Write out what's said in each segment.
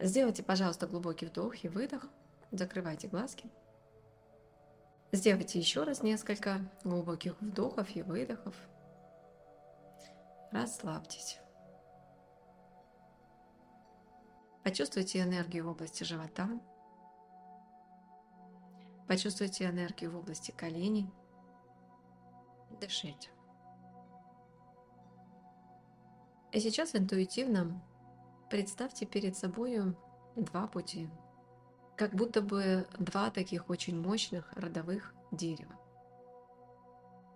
Сделайте, пожалуйста, глубокий вдох и выдох. Закрывайте глазки. Сделайте еще раз несколько глубоких вдохов и выдохов. Расслабьтесь. Почувствуйте энергию в области живота. Почувствуйте энергию в области коленей. Дышите. И сейчас интуитивно представьте перед собой два пути. Как будто бы два таких очень мощных родовых дерева.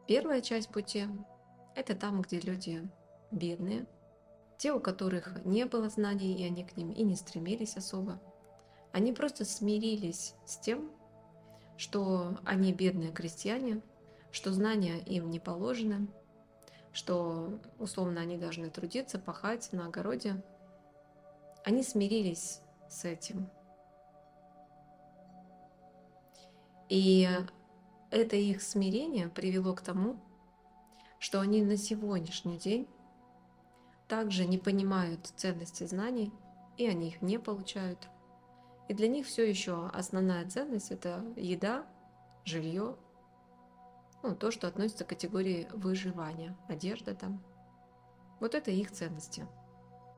Первая часть пути – это там, где люди бедные, те, у которых не было знаний, и они к ним и не стремились особо. Они просто смирились с тем, что они бедные крестьяне, что знания им не положены, что условно они должны трудиться, пахать на огороде. Они смирились с этим. И это их смирение привело к тому, что они на сегодняшний день также не понимают ценности знаний, и они их не получают. И для них все еще основная ценность это еда, жилье, ну, то, что относится к категории выживания, одежда там. Вот это их ценности.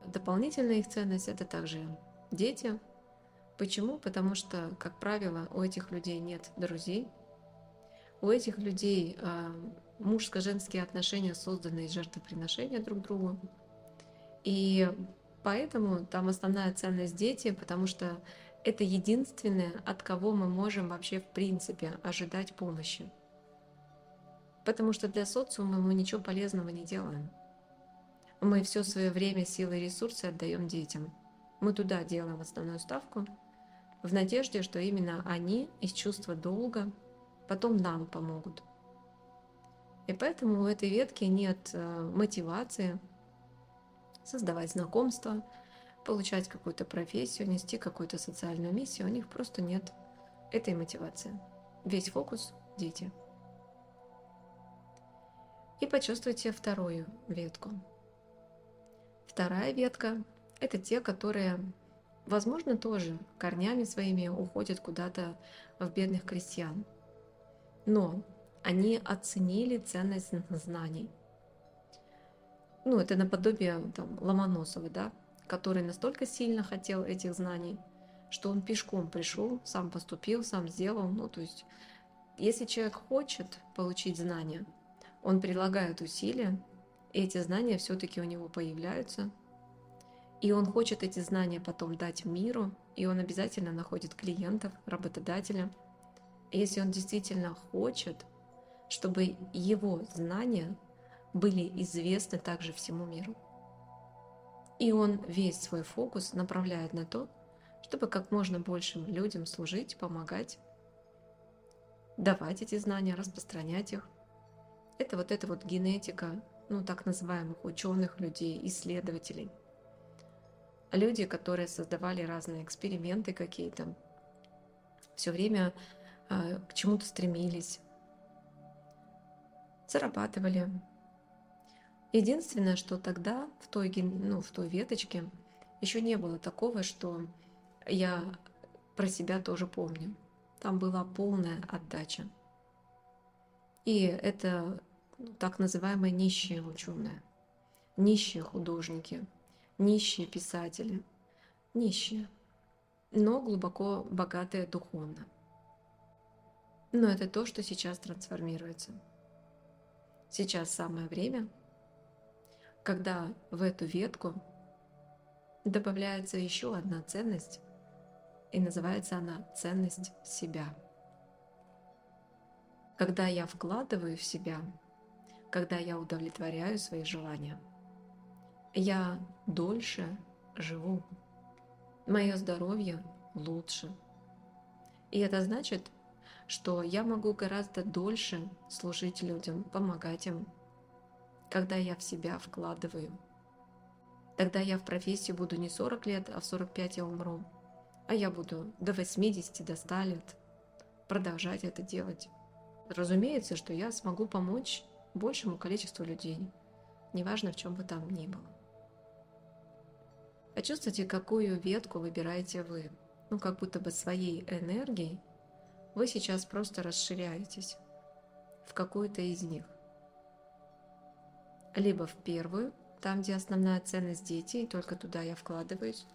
Дополнительная их ценность это также дети. Почему? Потому что, как правило, у этих людей нет друзей. У этих людей э, мужско-женские отношения созданы из жертвоприношения друг другу. И поэтому там основная ценность дети, потому что это единственное, от кого мы можем вообще в принципе ожидать помощи. Потому что для социума мы ничего полезного не делаем. Мы все свое время, силы и ресурсы отдаем детям. Мы туда делаем основную ставку, в надежде, что именно они из чувства долга потом нам помогут. И поэтому у этой ветки нет э, мотивации создавать знакомства, получать какую-то профессию, нести какую-то социальную миссию, у них просто нет этой мотивации. Весь фокус – дети. И почувствуйте вторую ветку. Вторая ветка – это те, которые, возможно, тоже корнями своими уходят куда-то в бедных крестьян. Но они оценили ценность знаний. Ну, это наподобие там, Ломоносова, да, который настолько сильно хотел этих знаний, что он пешком пришел, сам поступил, сам сделал. Ну, то есть, если человек хочет получить знания, он прилагает усилия, эти знания все-таки у него появляются. И он хочет эти знания потом дать миру, и он обязательно находит клиентов, работодателя. Если он действительно хочет, чтобы его знания были известны также всему миру. И он весь свой фокус направляет на то, чтобы как можно большим людям служить, помогать, давать эти знания, распространять их. Это вот эта вот генетика, ну так называемых ученых людей, исследователей. Люди, которые создавали разные эксперименты какие-то, все время э, к чему-то стремились, зарабатывали, Единственное, что тогда в той, ну, в той веточке еще не было такого, что я про себя тоже помню. Там была полная отдача. И это ну, так называемые нищие ученые, нищие художники, нищие писатели, нищие, но глубоко богатые духовно. Но это то, что сейчас трансформируется. Сейчас самое время – когда в эту ветку добавляется еще одна ценность, и называется она ценность себя. Когда я вкладываю в себя, когда я удовлетворяю свои желания, я дольше живу, мое здоровье лучше. И это значит, что я могу гораздо дольше служить людям, помогать им, когда я в себя вкладываю. Тогда я в профессии буду не 40 лет, а в 45 я умру. А я буду до 80, до 100 лет продолжать это делать. Разумеется, что я смогу помочь большему количеству людей, неважно в чем бы там ни было. Почувствуйте, какую ветку выбираете вы. Ну, как будто бы своей энергией вы сейчас просто расширяетесь в какую-то из них. Либо в первую, там, где основная ценность дети, и только туда я вкладываюсь.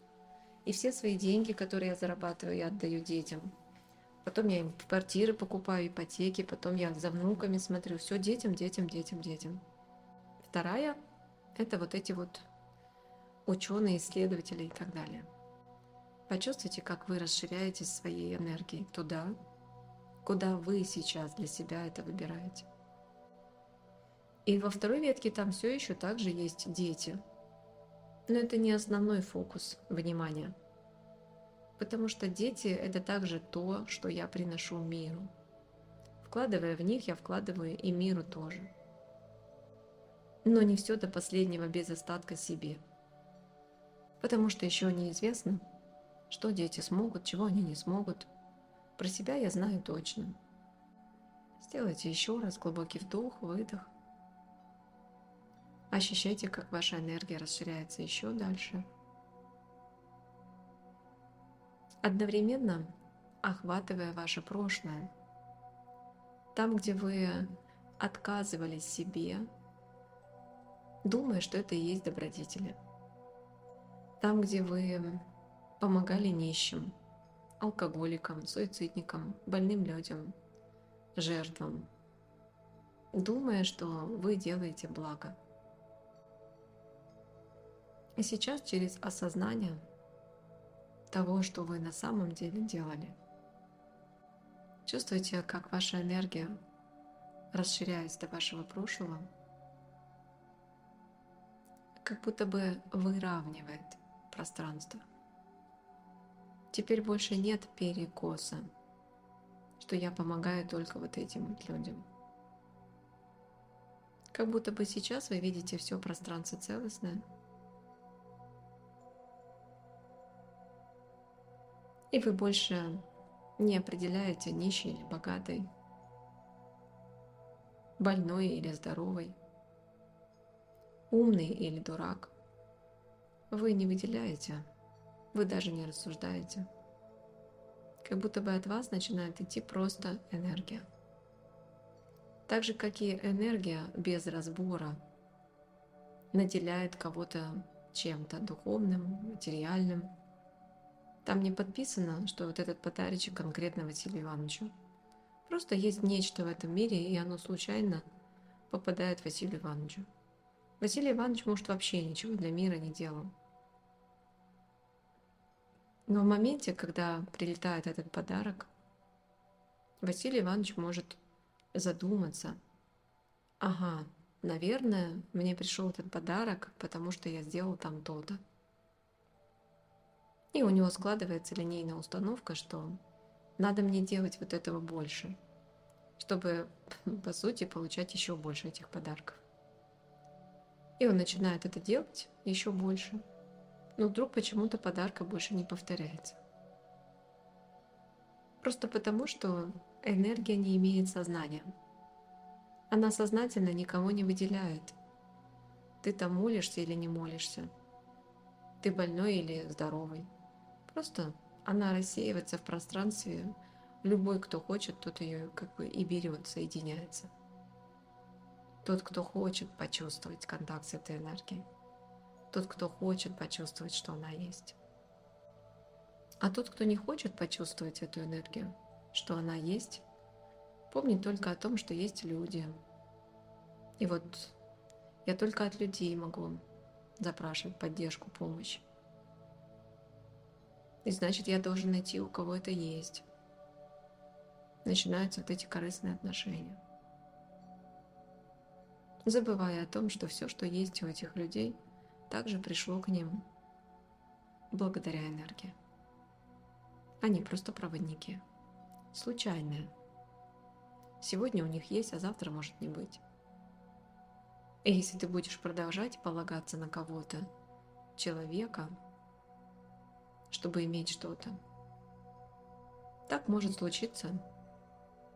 И все свои деньги, которые я зарабатываю, я отдаю детям. Потом я им квартиры покупаю, ипотеки, потом я за внуками смотрю. Все детям, детям, детям, детям. Вторая – это вот эти вот ученые, исследователи и так далее. Почувствуйте, как вы расширяетесь своей энергией туда, куда вы сейчас для себя это выбираете. И во второй ветке там все еще также есть дети. Но это не основной фокус внимания. Потому что дети – это также то, что я приношу миру. Вкладывая в них, я вкладываю и миру тоже. Но не все до последнего без остатка себе. Потому что еще неизвестно, что дети смогут, чего они не смогут. Про себя я знаю точно. Сделайте еще раз глубокий вдох, выдох. Ощущайте, как ваша энергия расширяется еще дальше. Одновременно охватывая ваше прошлое. Там, где вы отказывались себе, думая, что это и есть добродетели. Там, где вы помогали нищим, алкоголикам, суицидникам, больным людям, жертвам, думая, что вы делаете благо – и сейчас через осознание того, что вы на самом деле делали, чувствуете, как ваша энергия, расширяясь до вашего прошлого, как будто бы выравнивает пространство. Теперь больше нет перекоса, что я помогаю только вот этим людям. Как будто бы сейчас вы видите все пространство целостное – И вы больше не определяете нищий или богатый, больной или здоровый, умный или дурак. Вы не выделяете, вы даже не рассуждаете. Как будто бы от вас начинает идти просто энергия. Так же, как и энергия без разбора наделяет кого-то чем-то духовным, материальным – там не подписано, что вот этот подарочек конкретно Василию Ивановичу. Просто есть нечто в этом мире, и оно случайно попадает Василию Ивановичу. Василий Иванович, может, вообще ничего для мира не делал. Но в моменте, когда прилетает этот подарок, Василий Иванович может задуматься, ага, наверное, мне пришел этот подарок, потому что я сделал там то-то. И у него складывается линейная установка, что надо мне делать вот этого больше, чтобы, по сути, получать еще больше этих подарков. И он начинает это делать еще больше. Но вдруг почему-то подарка больше не повторяется. Просто потому, что энергия не имеет сознания. Она сознательно никого не выделяет. Ты там молишься или не молишься. Ты больной или здоровый. Просто она рассеивается в пространстве. Любой, кто хочет, тот ее как бы и берет, соединяется. Тот, кто хочет почувствовать контакт с этой энергией. Тот, кто хочет почувствовать, что она есть. А тот, кто не хочет почувствовать эту энергию, что она есть, помнит только о том, что есть люди. И вот я только от людей могу запрашивать поддержку, помощь. И значит, я должен найти, у кого это есть. Начинаются вот эти корыстные отношения. Забывая о том, что все, что есть у этих людей, также пришло к ним благодаря энергии. Они просто проводники. Случайные. Сегодня у них есть, а завтра может не быть. И если ты будешь продолжать полагаться на кого-то, человека, чтобы иметь что-то. Так может случиться,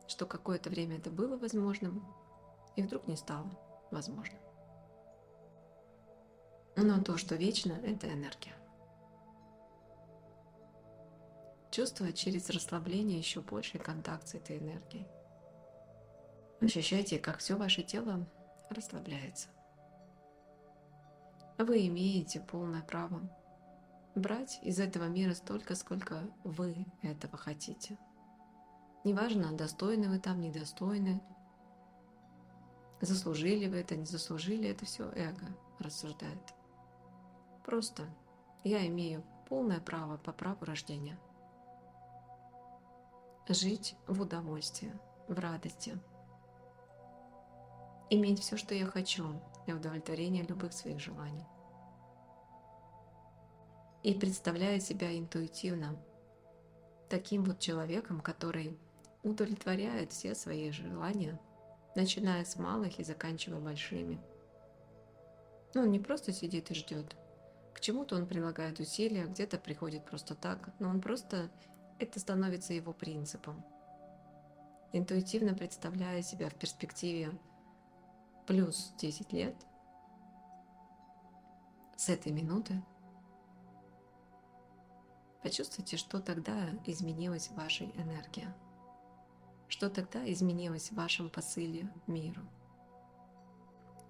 что какое-то время это было возможным, и вдруг не стало возможным. Но то, что вечно, это энергия. чувствовать через расслабление еще больший контакт с этой энергией. Ощущайте, как все ваше тело расслабляется. Вы имеете полное право брать из этого мира столько, сколько вы этого хотите. Неважно, достойны вы там, недостойны, заслужили вы это, не заслужили, это все эго рассуждает. Просто я имею полное право по праву рождения жить в удовольствии, в радости, иметь все, что я хочу, и удовлетворение любых своих желаний и представляю себя интуитивно таким вот человеком, который удовлетворяет все свои желания, начиная с малых и заканчивая большими. Ну, он не просто сидит и ждет. К чему-то он прилагает усилия, где-то приходит просто так, но он просто, это становится его принципом. Интуитивно представляя себя в перспективе плюс 10 лет, с этой минуты Почувствуйте, что тогда изменилась ваша энергия, что тогда изменилось в вашем посыле миру,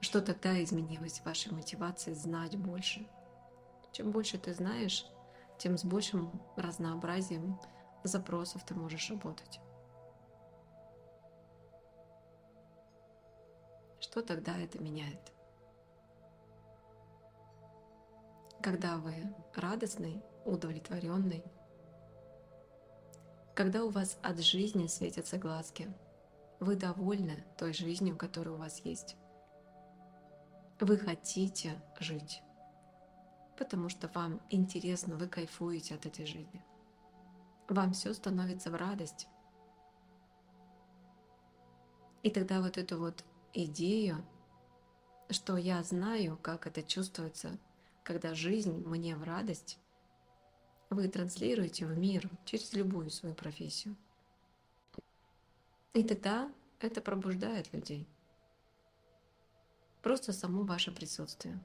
что тогда изменилось в вашей мотивации знать больше. Чем больше ты знаешь, тем с большим разнообразием запросов ты можешь работать. Что тогда это меняет? Когда вы радостный, удовлетворенный. Когда у вас от жизни светятся глазки, вы довольны той жизнью, которая у вас есть. Вы хотите жить, потому что вам интересно, вы кайфуете от этой жизни. Вам все становится в радость. И тогда вот эту вот идею, что я знаю, как это чувствуется, когда жизнь мне в радость, вы транслируете в мир через любую свою профессию. И тогда это пробуждает людей. Просто само ваше присутствие.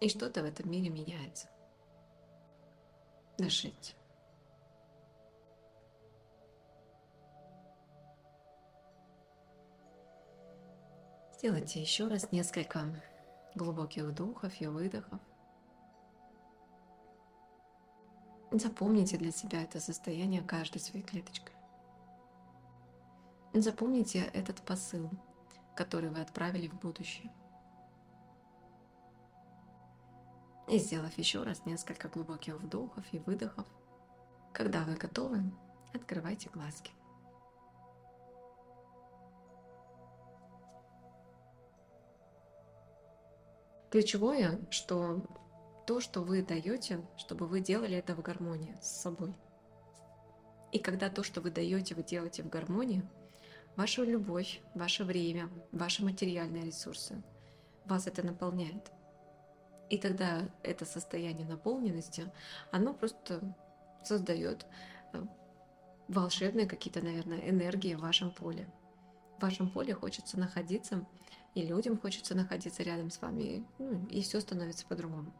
И что-то в этом мире меняется. Дышите. Сделайте еще раз несколько глубоких вдохов и выдохов. Запомните для себя это состояние каждой своей клеточкой. Запомните этот посыл, который вы отправили в будущее. И сделав еще раз несколько глубоких вдохов и выдохов, когда вы готовы, открывайте глазки. Ключевое, что то, что вы даете, чтобы вы делали это в гармонии с собой. И когда то, что вы даете, вы делаете в гармонии, ваша любовь, ваше время, ваши материальные ресурсы, вас это наполняет. И тогда это состояние наполненности, оно просто создает э, волшебные какие-то, наверное, энергии в вашем поле. В вашем поле хочется находиться, и людям хочется находиться рядом с вами, и, ну, и все становится по-другому.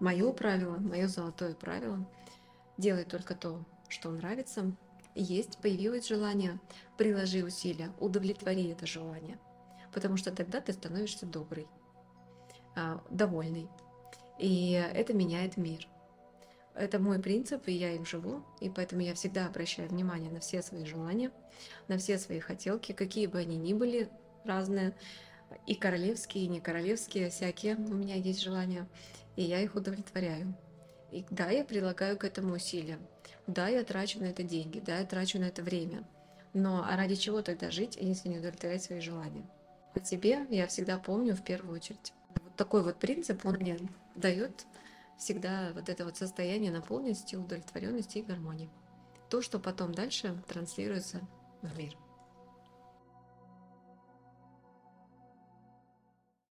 Мое правило, мое золотое правило – делай только то, что нравится. Есть, появилось желание, приложи усилия, удовлетвори это желание. Потому что тогда ты становишься добрый, а, довольный. И это меняет мир. Это мой принцип, и я им живу, и поэтому я всегда обращаю внимание на все свои желания, на все свои хотелки, какие бы они ни были, разные, и королевские, и не королевские, всякие у меня есть желания и я их удовлетворяю. И да, я прилагаю к этому усилия. Да, я трачу на это деньги, да, я трачу на это время. Но а ради чего тогда жить, если не удовлетворять свои желания? О тебе я всегда помню в первую очередь. Вот такой вот принцип, он мне дает всегда вот это вот состояние наполненности, удовлетворенности и гармонии. То, что потом дальше транслируется в мир.